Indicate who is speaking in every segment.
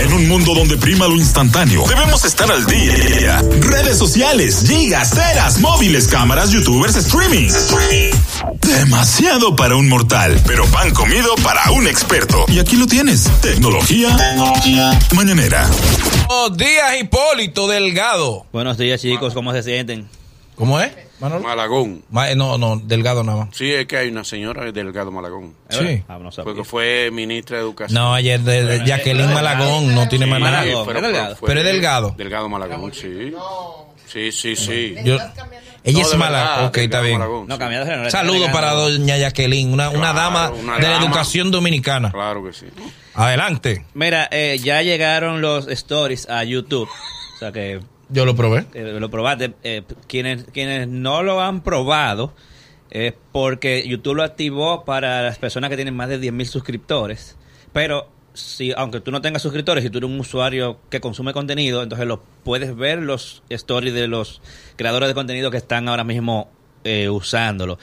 Speaker 1: En un mundo donde prima lo instantáneo, debemos estar al día. Redes sociales, gigas, teras, móviles, cámaras, youtubers, streaming. Demasiado para un mortal, pero pan comido para un experto. Y aquí lo tienes. Tecnología, mañanera.
Speaker 2: Buenos días, Hipólito Delgado.
Speaker 3: Buenos días, chicos. ¿Cómo se sienten?
Speaker 2: ¿Cómo es, Manolo?
Speaker 4: Malagón.
Speaker 2: Ma- no, no, Delgado nada más.
Speaker 4: Sí, es que hay una señora Delgado Malagón.
Speaker 2: Sí.
Speaker 3: Ah, no.
Speaker 4: Porque fue ministra de Educación.
Speaker 2: No, ayer de, de Jacqueline Malagón no tiene más nada.
Speaker 3: Malagón.
Speaker 2: Pero es delgado.
Speaker 4: Delgado Malagón, sí. Sí, sí, sí.
Speaker 2: Yo- ella
Speaker 4: No,
Speaker 2: es
Speaker 4: de
Speaker 2: mala.
Speaker 4: verdad,
Speaker 2: Ok, está bien.
Speaker 4: Malagón,
Speaker 3: No,
Speaker 4: sí.
Speaker 3: cambiando de género.
Speaker 2: Saludos para doña Jacqueline, una, una
Speaker 4: Claro,
Speaker 2: dama
Speaker 4: una
Speaker 2: de la
Speaker 4: dama.
Speaker 2: educación dominicana.
Speaker 4: Claro que sí.
Speaker 2: Adelante.
Speaker 3: Mira, eh, ya llegaron los stories a YouTube. O sea que
Speaker 2: Yo lo probé.
Speaker 3: eh, lo probaste. Eh, quienes, quienes no lo han probado es porque YouTube lo activó para las personas que tienen más de 10.000 suscriptores. Pero si aunque tú no tengas suscriptores, si tú eres un usuario que consume contenido, entonces lo puedes ver los stories de los creadores de contenido que están ahora mismo eh, usándolo.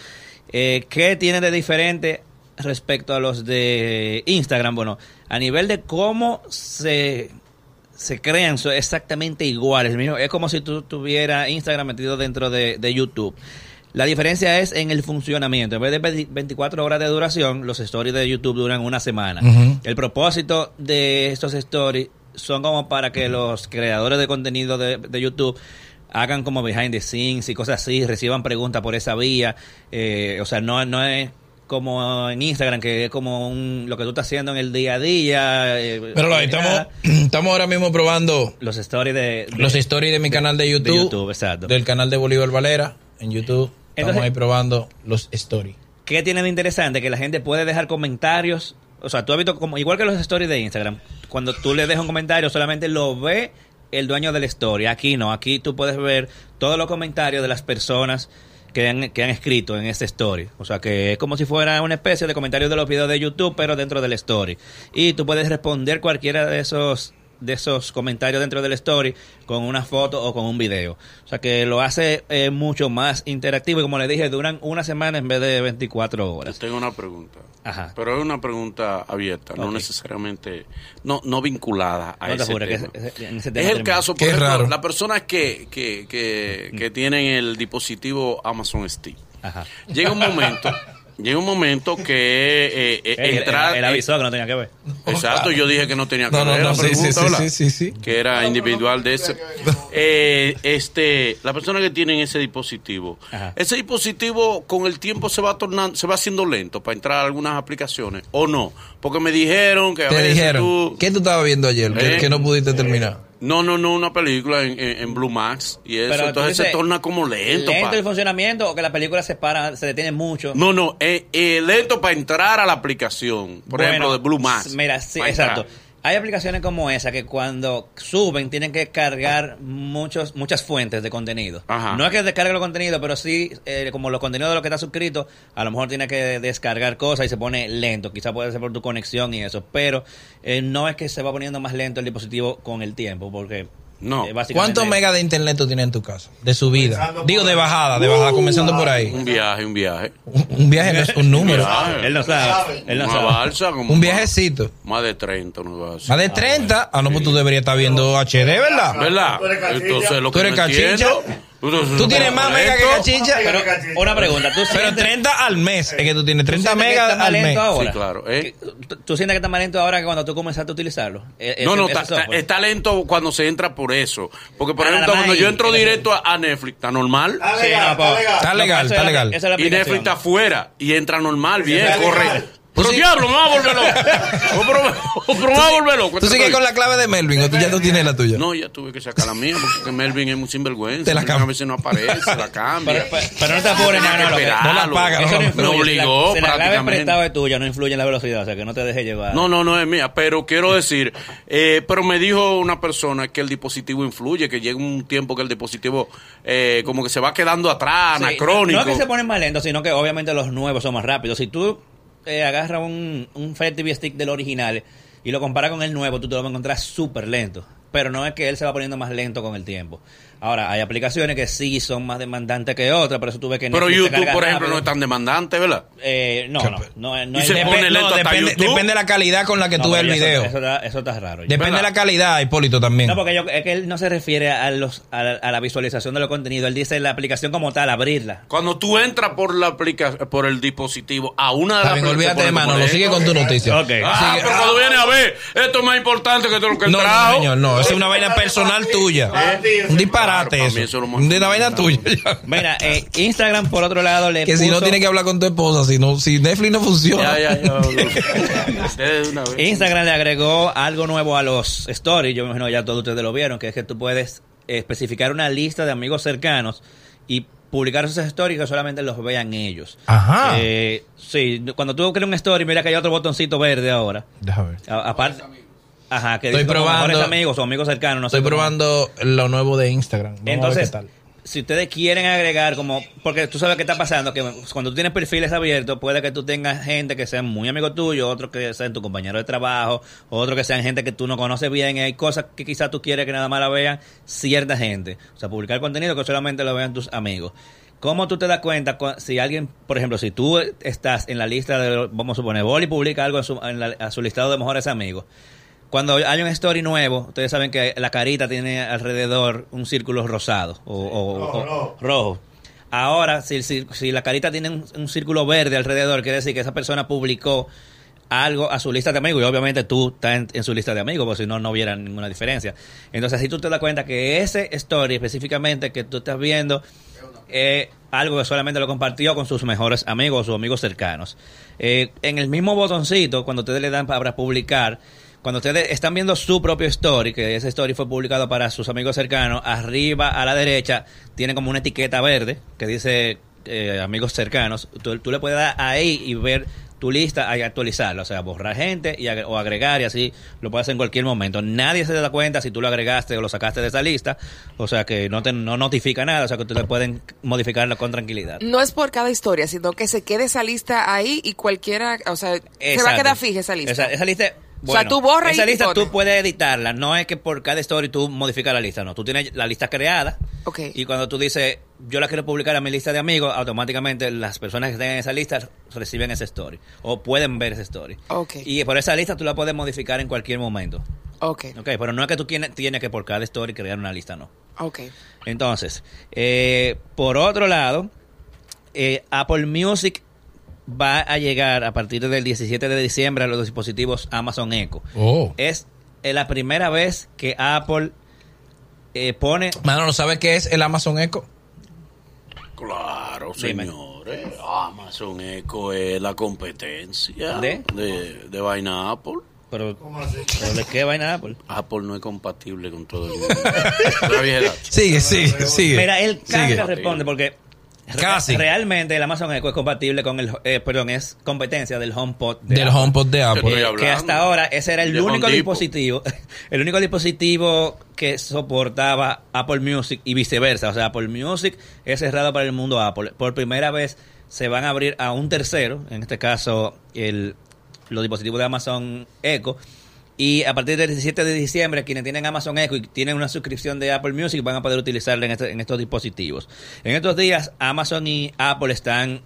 Speaker 3: Eh, ¿Qué tiene de diferente respecto a los de Instagram? Bueno, a nivel de cómo se se crean son exactamente iguales. Es como si tú tuvieras Instagram metido dentro de, de YouTube. La diferencia es en el funcionamiento. En vez de 20 24 horas de duración, los stories de YouTube duran una semana. El propósito de estos stories son como para que los creadores de contenido de, de YouTube hagan como behind the scenes y cosas así, reciban preguntas por esa vía. Eh, o sea, no, no es como en Instagram, que es como un, lo que tú estás haciendo en el día a día. eh,
Speaker 2: Pero lo, estamos, estamos ahora mismo probando
Speaker 3: los stories de, de-
Speaker 2: los stories de mi canal de YouTube.
Speaker 3: YouTube, exacto.
Speaker 2: Del canal de Bolívar Valera en YouTube. Estamos ahí probando los stories.
Speaker 3: ¿Qué tiene de interesante? Que la gente puede dejar comentarios. O sea, tú has visto como, igual que los stories de Instagram, cuando tú le dejas un comentario, solamente lo ve el dueño de la story. Aquí no, aquí tú puedes ver todos los comentarios de las personas que han, que han escrito en ese story. O sea, que es como si fuera una especie de comentario de los videos de YouTube, pero dentro del story. Y tú puedes responder cualquiera de esos de esos comentarios dentro del story con una foto o con un video. O sea que lo hace eh, mucho más interactivo y como le dije, duran una semana en vez de 24
Speaker 4: Yo
Speaker 3: horas.
Speaker 4: tengo una pregunta.
Speaker 3: Ajá.
Speaker 4: Pero es una pregunta abierta, no necesariamente, no, no vinculada a
Speaker 3: No te
Speaker 4: ese
Speaker 3: apures, que
Speaker 4: tema.
Speaker 3: ese- ese- en ese
Speaker 4: Es el caso, por ejemplo,
Speaker 2: raro.
Speaker 4: las personas que, que, que, que tienen el dispositivo Amazon Steam.
Speaker 3: Ajá.
Speaker 4: Llega un momento, llega un momento que eh, eh,
Speaker 3: Él,
Speaker 4: entrar...
Speaker 3: él- él avisó que no tenía que ver.
Speaker 4: Exacto, yo dije que no tenía que
Speaker 2: No, no,
Speaker 4: ver
Speaker 2: no,
Speaker 4: la pregunta,
Speaker 2: sí, sí, sí, sí.
Speaker 4: que era individual de ese. Eh, este, la persona que tiene ese dispositivo,
Speaker 3: Ajá.
Speaker 4: ese dispositivo con el tiempo se va tornando, se va haciendo lento para entrar a algunas aplicaciones o no, porque me dijeron que a
Speaker 2: Te
Speaker 4: veces
Speaker 2: dijeron.
Speaker 4: tú-
Speaker 2: ¿Qué tú estabas viendo ayer? Que,
Speaker 4: ¿Eh?
Speaker 2: que no pudiste terminar.
Speaker 4: No, no, no, una película en, en, en Blue Max y eso,
Speaker 3: Pero
Speaker 4: entonces se torna como lento.
Speaker 3: ¿Lento
Speaker 4: pa-
Speaker 3: el funcionamiento o que la película se para, se detiene mucho?
Speaker 4: no, no, eh, eh, lento para entrar a la aplicación, por
Speaker 3: Bueno,
Speaker 4: ejemplo, de Blue Max.
Speaker 3: Mira, sí,
Speaker 4: entrar.
Speaker 3: Hay aplicaciones como esa que cuando suben tienen que cargar muchos muchas fuentes de contenido.
Speaker 4: Ajá.
Speaker 3: No es que descargue los contenidos, pero sí, eh, como los contenidos de lo que está suscrito, a lo mejor tiene que descargar cosas y se pone lento. Quizá puede ser por tu conexión y eso. Pero eh, no es que se va poniendo más lento el dispositivo con el tiempo, porque...
Speaker 4: No.
Speaker 3: eh,
Speaker 2: ¿Cuántos megas de internet tú tienes en tu casa? De subida. Digo, de bajada, de bajada, comenzando por ahí.
Speaker 4: Un viaje, un viaje.
Speaker 2: Un, un viaje no es un número.
Speaker 4: viaje.
Speaker 3: Él no sabe. Él no
Speaker 4: una
Speaker 3: sabe.
Speaker 4: balsa como
Speaker 2: Un viajecito.
Speaker 4: Más de 30, una balsa.
Speaker 2: Más de 30. Ah, no, pues tú deberías estar viendo HD, ¿verdad?
Speaker 4: ¿Verdad?
Speaker 5: Tú.
Speaker 4: Entonces lo
Speaker 2: Tú
Speaker 4: que
Speaker 2: eres
Speaker 4: no
Speaker 2: cachicha.
Speaker 4: entiendo-
Speaker 2: Tú tienes más megas que cachicha.
Speaker 3: Pero, una pregunta. ¿tú
Speaker 2: Pero
Speaker 3: sientes-
Speaker 2: 30 al mes. Es que tú tienes 30
Speaker 3: ¿tú sientes que
Speaker 2: megas al mes.
Speaker 3: ahora?
Speaker 4: Sí, claro, ¿eh?
Speaker 3: ¿Tú, sientes que está más lento ahora que cuando tú comenzaste a utilizarlo? E-
Speaker 4: No, no, está, está- lento cuando se entra por eso. Porque, por
Speaker 3: Ah,
Speaker 4: ejemplo, cuando yo entro directo a, a Netflix, está normal.
Speaker 5: Está
Speaker 3: Sí,
Speaker 5: legal,
Speaker 3: no,
Speaker 5: está legal.
Speaker 2: Está está
Speaker 4: Y Netflix está afuera y entra normal, bien,
Speaker 5: está
Speaker 4: corre.
Speaker 5: legal.
Speaker 4: Pero
Speaker 2: sí-
Speaker 4: diablo, me va a volver loco. O, pero- pero me va a volver loco.
Speaker 2: Tú sigues con la clave de Melvin o tú ya no tienes la tuya.
Speaker 4: No, ya tuve que sacar la mía porque Melvin es muy sinvergüenza.
Speaker 2: Te la
Speaker 4: Melvin
Speaker 2: cam-
Speaker 4: A veces no aparece, la cambia.
Speaker 3: Pero, pero- pero no te apures, no, no,
Speaker 4: Esperarlo.
Speaker 2: no la paga,
Speaker 3: eso no
Speaker 2: no.
Speaker 3: influye.
Speaker 4: Me obligó
Speaker 3: Si la, si la clave
Speaker 4: prácticamente.
Speaker 3: prestado es tuya, no influye en la velocidad, o sea que no te dejes llevar.
Speaker 4: No, no, no es mía, pero quiero decir, eh, pero me dijo una persona que el dispositivo influye, que llega un tiempo que el dispositivo eh, como que se va quedando atrás,
Speaker 3: Sí,
Speaker 4: anacrónico.
Speaker 3: No es que se ponen más lentos, sino que obviamente los nuevos son más rápidos. Si tú eh, agarras un, un Fire TV Stick del original y lo comparas con el nuevo, tú te lo vas a encontrar súper lento. Pero no es que él se va poniendo más lento con el tiempo. Ahora, hay aplicaciones que sí son más demandantes que otras, por eso tuve que
Speaker 4: Pero
Speaker 3: Netflix
Speaker 4: YouTube,
Speaker 3: carga
Speaker 4: por ejemplo,
Speaker 3: rápido.
Speaker 4: no es tan demandante, ¿verdad?
Speaker 3: Eh, no, no, no, no
Speaker 4: Y
Speaker 3: es-
Speaker 4: se pone lento
Speaker 2: no,
Speaker 4: hasta
Speaker 2: depende,
Speaker 4: YouTube.
Speaker 2: depende de la calidad con la que
Speaker 3: no,
Speaker 2: tú ves el
Speaker 3: pero eso-
Speaker 2: video.
Speaker 3: Eso, está, eso está raro.
Speaker 2: Depende
Speaker 4: ¿Verdad?
Speaker 2: de la calidad, Hipólito, también.
Speaker 3: No, porque yo, es que él no se refiere a, los, a, la, a la visualización de los contenidos. Él dice la aplicación como tal, abrirla.
Speaker 4: Cuando tú entras por la aplica por el dispositivo a una de
Speaker 2: Está
Speaker 4: las
Speaker 2: bien, olvídate de mano, lo sigue con tu noticia.
Speaker 3: Ok.
Speaker 4: Ah,
Speaker 2: Sigue-
Speaker 4: pero cuando viene a ver, esto es más importante que todo lo que él
Speaker 2: No, no,
Speaker 4: trajo.
Speaker 2: señor, no, es una vaina personal tuya. Un disparate eso. Una vaina tuya.
Speaker 3: Mira, eh, Instagram, por otro lado, le
Speaker 2: que si no tienes que hablar con tu esposa, si no, si Netflix no funciona.
Speaker 4: Ya, ya, ya.
Speaker 3: Instagram le agregó algo nuevo a los stories. Yo me imagino ya todos ustedes lo vieron, que es que tú puedes eh, especificar una lista de amigos cercanos y publicar esos stories que solamente los vean ellos.
Speaker 2: Ajá.
Speaker 3: Eh, sí, cuando tú creas un story, mira que hay otro botoncito verde ahora.
Speaker 2: Déjame ver.
Speaker 3: A- aparte, ajá, que
Speaker 2: Estoy probando-
Speaker 3: mejores amigos o amigos cercanos. No sé
Speaker 2: Estoy probando lo nuevo de Instagram. Vamos a ver
Speaker 3: Entonces,
Speaker 2: qué tal.
Speaker 3: si ustedes quieren agregar como, porque tú sabes qué está pasando, que cuando tú tienes perfiles abiertos, puede que tú tengas gente que sean muy amigos tuyos, otros que sean tu compañero de trabajo, otros que sean gente que tú no conoces bien, y hay cosas que quizás tú quieres que nada más la vean cierta gente. O sea, publicar contenido que solamente lo vean tus amigos. ¿Cómo tú te das cuenta cu- si alguien, por ejemplo, si tú estás en la lista de, vamos a suponer, Boli publica algo en su, en la- a su listado de mejores amigos? Cuando hay un story nuevo, ustedes saben que la carita tiene alrededor un círculo rosado o, o- o- rojo. Ahora, si, si, si la carita tiene un, un círculo verde alrededor, quiere decir que esa persona publicó algo a su lista de amigos y obviamente tú estás en, en su lista de amigos, porque si no, no hubiera ninguna diferencia. Entonces, así tú te das cuenta que ese story específicamente que tú estás viendo es algo que solamente lo compartió con sus mejores amigos o sus amigos cercanos. Eh, en el mismo botoncito, cuando ustedes le dan para publicar, cuando ustedes están viendo su propio story, que ese story fue publicado para sus amigos cercanos, arriba a la derecha tiene como una etiqueta verde que dice eh, amigos cercanos. Tú, tú le puedes dar ahí y ver tu lista y actualizarla, o sea, borrar gente y o agregar y así lo puedes hacer en cualquier momento. Nadie se da cuenta si tú lo agregaste o lo sacaste de esa lista, o sea que no te no notifica nada, o sea que ustedes pueden modificarlo con tranquilidad.
Speaker 5: No es por cada historia, sino que se quede esa lista ahí y cualquiera, o sea, se va a quedar fija esa lista.
Speaker 3: Esa, esa lista.
Speaker 5: O sea, tú borras
Speaker 3: esa
Speaker 5: y
Speaker 3: lista
Speaker 5: pones.
Speaker 3: tú puedes editarla. No es que por cada story tú modificas la lista, no. Tú tienes la lista creada.
Speaker 5: Ok.
Speaker 3: Y cuando tú dices, yo la quiero publicar a mi lista de amigos, automáticamente las personas que tengan esa lista reciben ese story. O pueden ver ese story.
Speaker 5: Ok.
Speaker 3: Y por esa lista tú la puedes modificar en cualquier momento.
Speaker 5: Ok,
Speaker 3: Ok, pero no es que tú tienes, tienes que por cada story crear una lista, no.
Speaker 5: ok.
Speaker 3: Entonces, eh, por otro lado, eh, Apple Music va a llegar a partir del 17 de diciembre a los dispositivos Amazon Echo.
Speaker 2: Oh.
Speaker 3: Es eh, la primera vez que Apple eh, pone...
Speaker 2: Mano, ¿no sabes qué es el Amazon Echo?
Speaker 4: Claro,
Speaker 3: Dime.
Speaker 4: señores. Amazon Echo es la competencia
Speaker 3: ¿De?
Speaker 4: de, de vaina Apple.
Speaker 3: Pero, ¿pero ¿De qué vaina Apple?
Speaker 4: Apple no es compatible con todo el mundo.
Speaker 2: Sigue, sigue, sigue.
Speaker 3: Mira, él casi
Speaker 2: Sigue.
Speaker 3: responde porque...
Speaker 2: Casi.
Speaker 3: Realmente el Amazon Echo es compatible con el... eh, perdón, es competencia del HomePod. de
Speaker 2: Del
Speaker 3: Apple.
Speaker 2: HomePod de Apple.
Speaker 3: que hasta ahora ese era el
Speaker 4: De
Speaker 3: único dispositivo, el único dispositivo que soportaba Apple Music y viceversa. O sea, Apple Music es cerrado para el mundo Apple. Por primera vez se van a abrir a un tercero, en este caso el, los dispositivos de Amazon Echo. Y a partir del 17 de diciembre, quienes tienen Amazon Echo y tienen una suscripción de Apple Music van a poder utilizarla en, este- en estos dispositivos. En estos días, Amazon y Apple están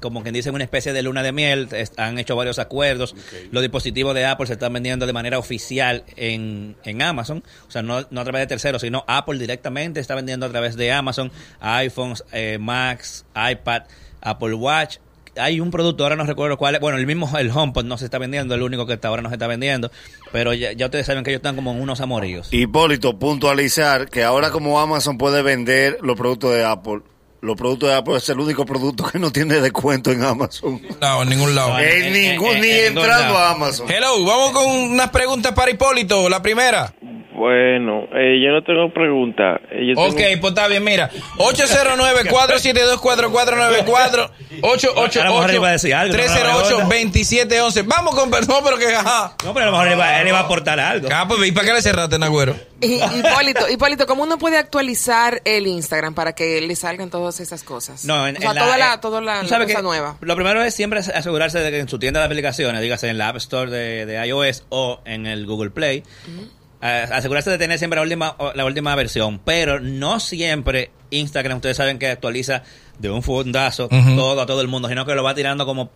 Speaker 3: como quien dice, una especie de luna de miel. Han hecho varios acuerdos. Los dispositivos de Apple se están vendiendo de manera oficial en, en Amazon. O sea, no, no a través de terceros, sino Apple directamente está vendiendo a través de Amazon iPhones, eh, Macs, iPad, Apple Watch. Hay un producto, ahora no recuerdo cuál es. Bueno, el mismo, el HomePod no se está vendiendo, el único que hasta ahora no se está vendiendo. Pero ya, ya ustedes saben que ellos están como en unos amoríos.
Speaker 6: Hipólito, puntualizar que ahora como Amazon puede vender los productos de Apple, los productos de Apple es el único producto que no tiene descuento en Amazon.
Speaker 2: No, en ningún lado.
Speaker 3: No,
Speaker 6: En,
Speaker 3: en-
Speaker 6: ningún,
Speaker 3: en-
Speaker 6: ni entrando a Amazon.
Speaker 2: Hello, vamos con unas preguntas para Hipólito. La primera.
Speaker 7: Bueno, eh, yo no tengo pregunta. Eh, yo tengo-
Speaker 2: Ok, pues está bien, mira. 809-472-4494.
Speaker 3: A lo mejor iba a decir algo, ¿no?
Speaker 2: 308-2711. Vamos con perdón, pero que ajá.
Speaker 3: No, pero a lo mejor él iba, él iba a aportar algo.
Speaker 2: Ah, pues, ¿y para qué le cerraste, Nagüero?
Speaker 5: Y- Hipólito, Hipólito, ¿cómo uno puede actualizar el Instagram para que le salgan todas esas cosas?
Speaker 3: No, en,
Speaker 5: o sea,
Speaker 3: en
Speaker 5: toda la,
Speaker 3: eh,
Speaker 5: toda la,
Speaker 3: tú
Speaker 5: la cosa
Speaker 3: que
Speaker 5: nueva.
Speaker 3: Lo primero es siempre asegurarse de que en su tienda de aplicaciones, dígase en la App Store de, de iOS o en el Google Play, a- asegurarse de tener siempre la última, la última versión, pero no siempre Instagram, ustedes saben que actualiza de un fundazo todo a todo el mundo, sino que lo va tirando como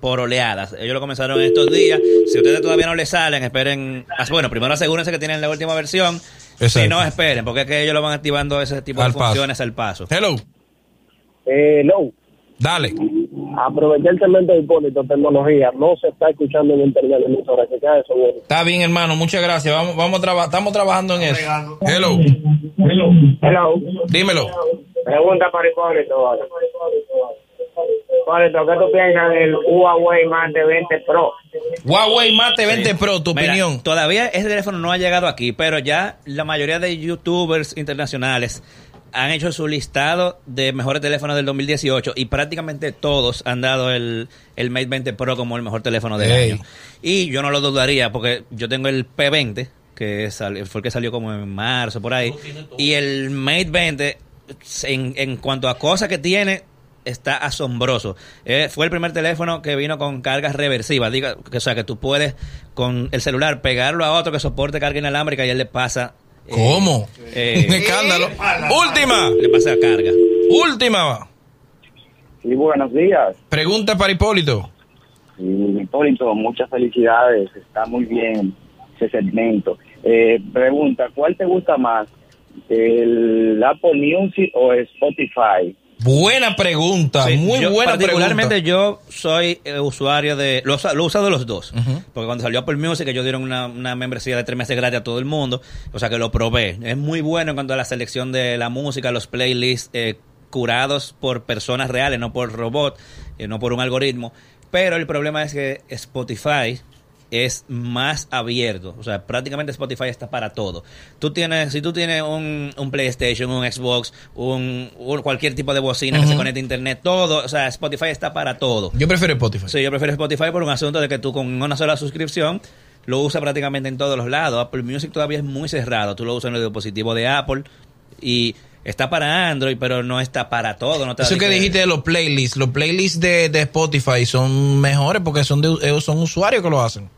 Speaker 3: por oleadas. Ellos lo comenzaron estos días. Si ustedes todavía no les salen, esperen. Bueno, primero asegúrense que tienen la última versión. Si no, esperen, porque es que ellos lo van activando ese tipo
Speaker 2: Al
Speaker 3: de
Speaker 2: paso.
Speaker 3: funciones al paso.
Speaker 2: Hello,
Speaker 8: Eh, no,
Speaker 2: dale.
Speaker 8: segmento de Hipólito, tecnología, no se está escuchando en internet en emisora, que cae eso, bueno.
Speaker 2: Está bien, hermano, muchas gracias. Vamos, vamos a traba- estamos trabajando en eso. Hello,
Speaker 8: Hello.
Speaker 2: dímelo.
Speaker 8: Pregunta para Hipólito. Hipólito, ¿qué tú piensas del Huawei Mate 20 Pro?
Speaker 2: Huawei Mate 20 Pro, tu
Speaker 3: Mira,
Speaker 2: opinión.
Speaker 3: Todavía ese teléfono no ha llegado aquí, pero ya la mayoría de youtubers internacionales han hecho su listado de mejores teléfonos del 2018 y prácticamente todos han dado el, el Mate 20 Pro como el mejor teléfono del año. Y yo no lo dudaría porque yo tengo el P20, que fue el que salió como en marzo por ahí, y el Mate 20 en, en cuanto a cosas que tiene está asombroso. Eh, fue el primer teléfono que vino con cargas reversivas, diga, que, o sea, que tú puedes con el celular pegarlo a otro que soporte carga inalámbrica y él le pasa
Speaker 2: ¿Cómo?
Speaker 3: eh,
Speaker 2: Un escándalo. Última,
Speaker 3: le pasa carga.
Speaker 2: última.
Speaker 8: Sí, buenos días.
Speaker 2: Pregunta para Hipólito.
Speaker 8: Hipólito, muchas felicidades, está muy bien ese segmento. Eh, pregunta, ¿cuál te gusta más? ¿El Apple Music o Spotify?
Speaker 2: Buena pregunta,
Speaker 3: Sí,
Speaker 2: muy
Speaker 3: yo
Speaker 2: buena
Speaker 3: particularmente
Speaker 2: pregunta.
Speaker 3: yo soy eh, usuario de lo, lo he usado los dos porque cuando salió Apple Music ellos dieron una, una membresía de tres meses gratis a todo el mundo o sea que lo probé. Es muy bueno en cuanto a la selección de la música los playlists eh, curados por personas reales no por robot eh, no por un algoritmo. Pero el problema es que Spotify es más abierto. O sea, prácticamente Spotify está para todo. Tú tienes, si tú tienes un, un PlayStation, un Xbox, un, un- cualquier tipo de bocina que se conecte a internet, todo, o sea, Spotify está para todo.
Speaker 2: Yo prefiero Spotify.
Speaker 3: Sí, yo prefiero Spotify por un asunto de que tú con una sola suscripción lo usas prácticamente en todos los lados. Apple Music todavía es muy cerrado. Tú lo usas en el dispositivo de Apple y está para Android, pero no está para todo. No te
Speaker 2: Eso que dijiste de los playlists, los playlists de, de Spotify son mejores porque son de, son usuarios que lo hacen.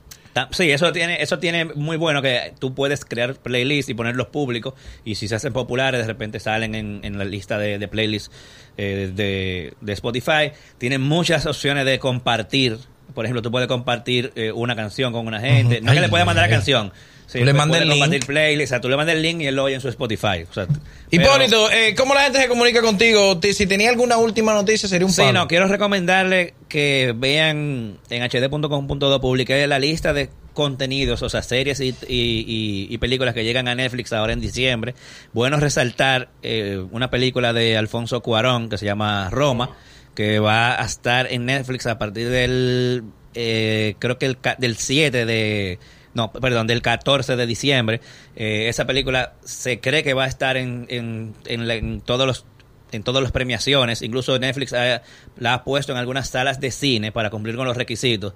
Speaker 3: Sí, eso tiene, eso tiene muy bueno que tú puedes crear playlists y ponerlos públicos y si se hacen populares de repente salen en, en la lista de, de playlists eh, de, de Spotify. Tienen muchas opciones de compartir. Por ejemplo, tú puedes compartir eh, una canción con una gente. No que le puedes mandar la
Speaker 2: ay.
Speaker 3: canción. Sí,
Speaker 2: Tú le mandas el link.
Speaker 3: o sea, tú le mandas el link y él lo oye en su Spotify. O sea, pero-
Speaker 2: Hipólito, eh, ¿cómo la gente se comunica contigo? Ti- Si tenía alguna última noticia sería un
Speaker 3: Sí,
Speaker 2: palo.
Speaker 3: no, quiero recomendarle que vean en hd.com.do publiqué la lista de contenidos, o sea, series y, y- y- y películas que llegan a Netflix ahora en diciembre. Bueno resaltar eh, una película de Alfonso Cuarón que se llama Roma, que va a estar en Netflix a partir del, eh, creo que el, del 7 de... No, perdón, del 14 de diciembre. Eh, esa película se cree que va a estar en, en, en todos los en todas las premiaciones, incluso Netflix ha- la ha puesto en algunas salas de cine para cumplir con los requisitos,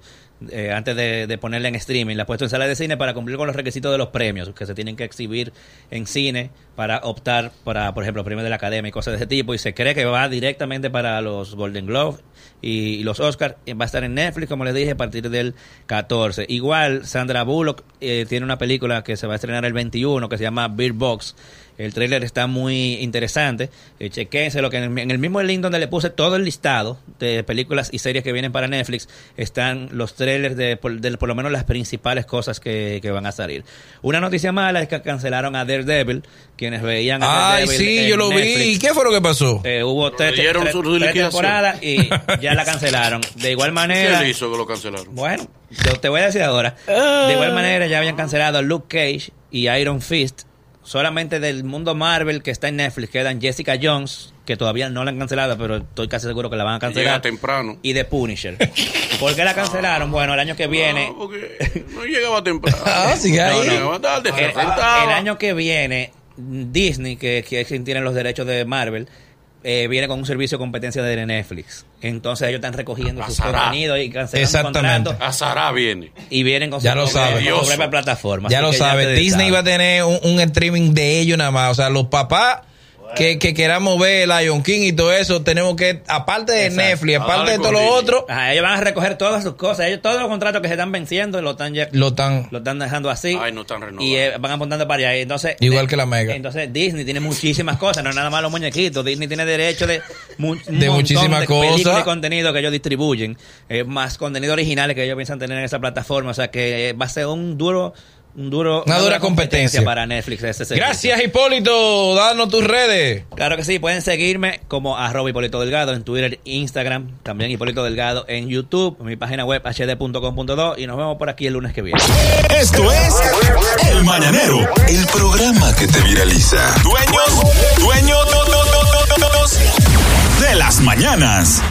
Speaker 3: eh, antes de, de ponerla en streaming, la ha puesto en salas de cine para cumplir con los requisitos de los premios, que se tienen que exhibir en cine para optar para, por ejemplo, premios de la academia y cosas de ese tipo, y se cree que va directamente para los Golden Globe y, los Oscars, va a estar en Netflix, como les dije, a partir del 14. Igual, Sandra Bullock eh, tiene una película que se va a estrenar el 21, que se llama Beer Box, el trailer está muy interesante. Eh, chequense lo que en el, en el mismo link donde le puse todo el listado de películas y series que vienen para Netflix están los trailers de por, de por lo menos las principales cosas que, que van a salir. Una noticia mala es que cancelaron a Daredevil, quienes veían a
Speaker 2: Ay,
Speaker 3: Daredevil
Speaker 2: sí,
Speaker 3: en
Speaker 2: yo lo vi. ¿Y qué fue lo que pasó?
Speaker 3: Eh, hubo tres, tres-
Speaker 4: su
Speaker 3: tres temporadas y ya la cancelaron. De igual
Speaker 4: ¿Qué
Speaker 3: manera,
Speaker 4: le hizo que lo cancelaron?
Speaker 3: bueno, yo te voy a decir ahora. De igual manera, ya habían cancelado a Luke Cage y Iron Fist. Solamente del mundo Marvel que está en Netflix quedan Jessica Jones, que todavía no la han cancelado, pero estoy casi seguro que la van a
Speaker 4: Llega
Speaker 3: cancelar.
Speaker 4: temprano.
Speaker 3: Y The Punisher. ¿Por qué la cancelaron? Bueno, el año que viene.
Speaker 4: No, porque no llegaba temprano.
Speaker 2: Ah, sigue ahí.
Speaker 4: No, llegaba tarde, se
Speaker 3: El, año que viene, Disney, que, que es quien tiene los derechos de Marvel, eh, viene con un servicio de competencia de Netflix. Entonces ellos están recogiendo sus contenidos y cancelando
Speaker 2: Exactamente.
Speaker 3: contratos
Speaker 4: Azará viene.
Speaker 3: y vienen con
Speaker 2: Ya
Speaker 3: su
Speaker 2: lo
Speaker 3: propia-
Speaker 2: sabe.
Speaker 3: con su
Speaker 4: Dios.
Speaker 3: propia plataforma.
Speaker 2: ya
Speaker 3: Así
Speaker 2: lo
Speaker 3: ustedes
Speaker 2: Disney va a tener un, un streaming de ellos nada más. O sea, los papás que, que queramos ver Lion King y todo eso, tenemos que, aparte de
Speaker 3: Exacto.
Speaker 2: Netflix, aparte de todo lo otro,
Speaker 3: Ajá, ellos van a recoger todas sus cosas. Ellos, todos los contratos que se están venciendo lo están, ya-
Speaker 2: lo
Speaker 3: están dejando así.
Speaker 4: Ay, no están renovando.
Speaker 3: Y eh, van apuntando para allá. Entonces,
Speaker 2: Igual
Speaker 3: de-
Speaker 2: que la Mega.
Speaker 3: Entonces, Disney tiene muchísimas cosas, no nada más los muñequitos. Disney tiene derecho de, mu-
Speaker 2: De muchísimas
Speaker 3: de películas
Speaker 2: cosas.
Speaker 3: y contenido que ellos distribuyen. Eh, más contenido originales que ellos piensan tener en esa plataforma. O sea, que va a ser un duro. Un duro
Speaker 2: Una dura competencia.
Speaker 3: para Netflix. Ese servicio.
Speaker 2: Gracias, Hipólito. Danos tus redes.
Speaker 3: Claro que sí, pueden seguirme como arroba Hipólito Delgado en Twitter, Instagram, también Hipólito Delgado en YouTube, en mi página web hd.com.do y nos vemos por aquí el lunes que viene.
Speaker 1: Esto es El Mañanero, el programa que te viraliza. Dueños, dueños de las mañanas.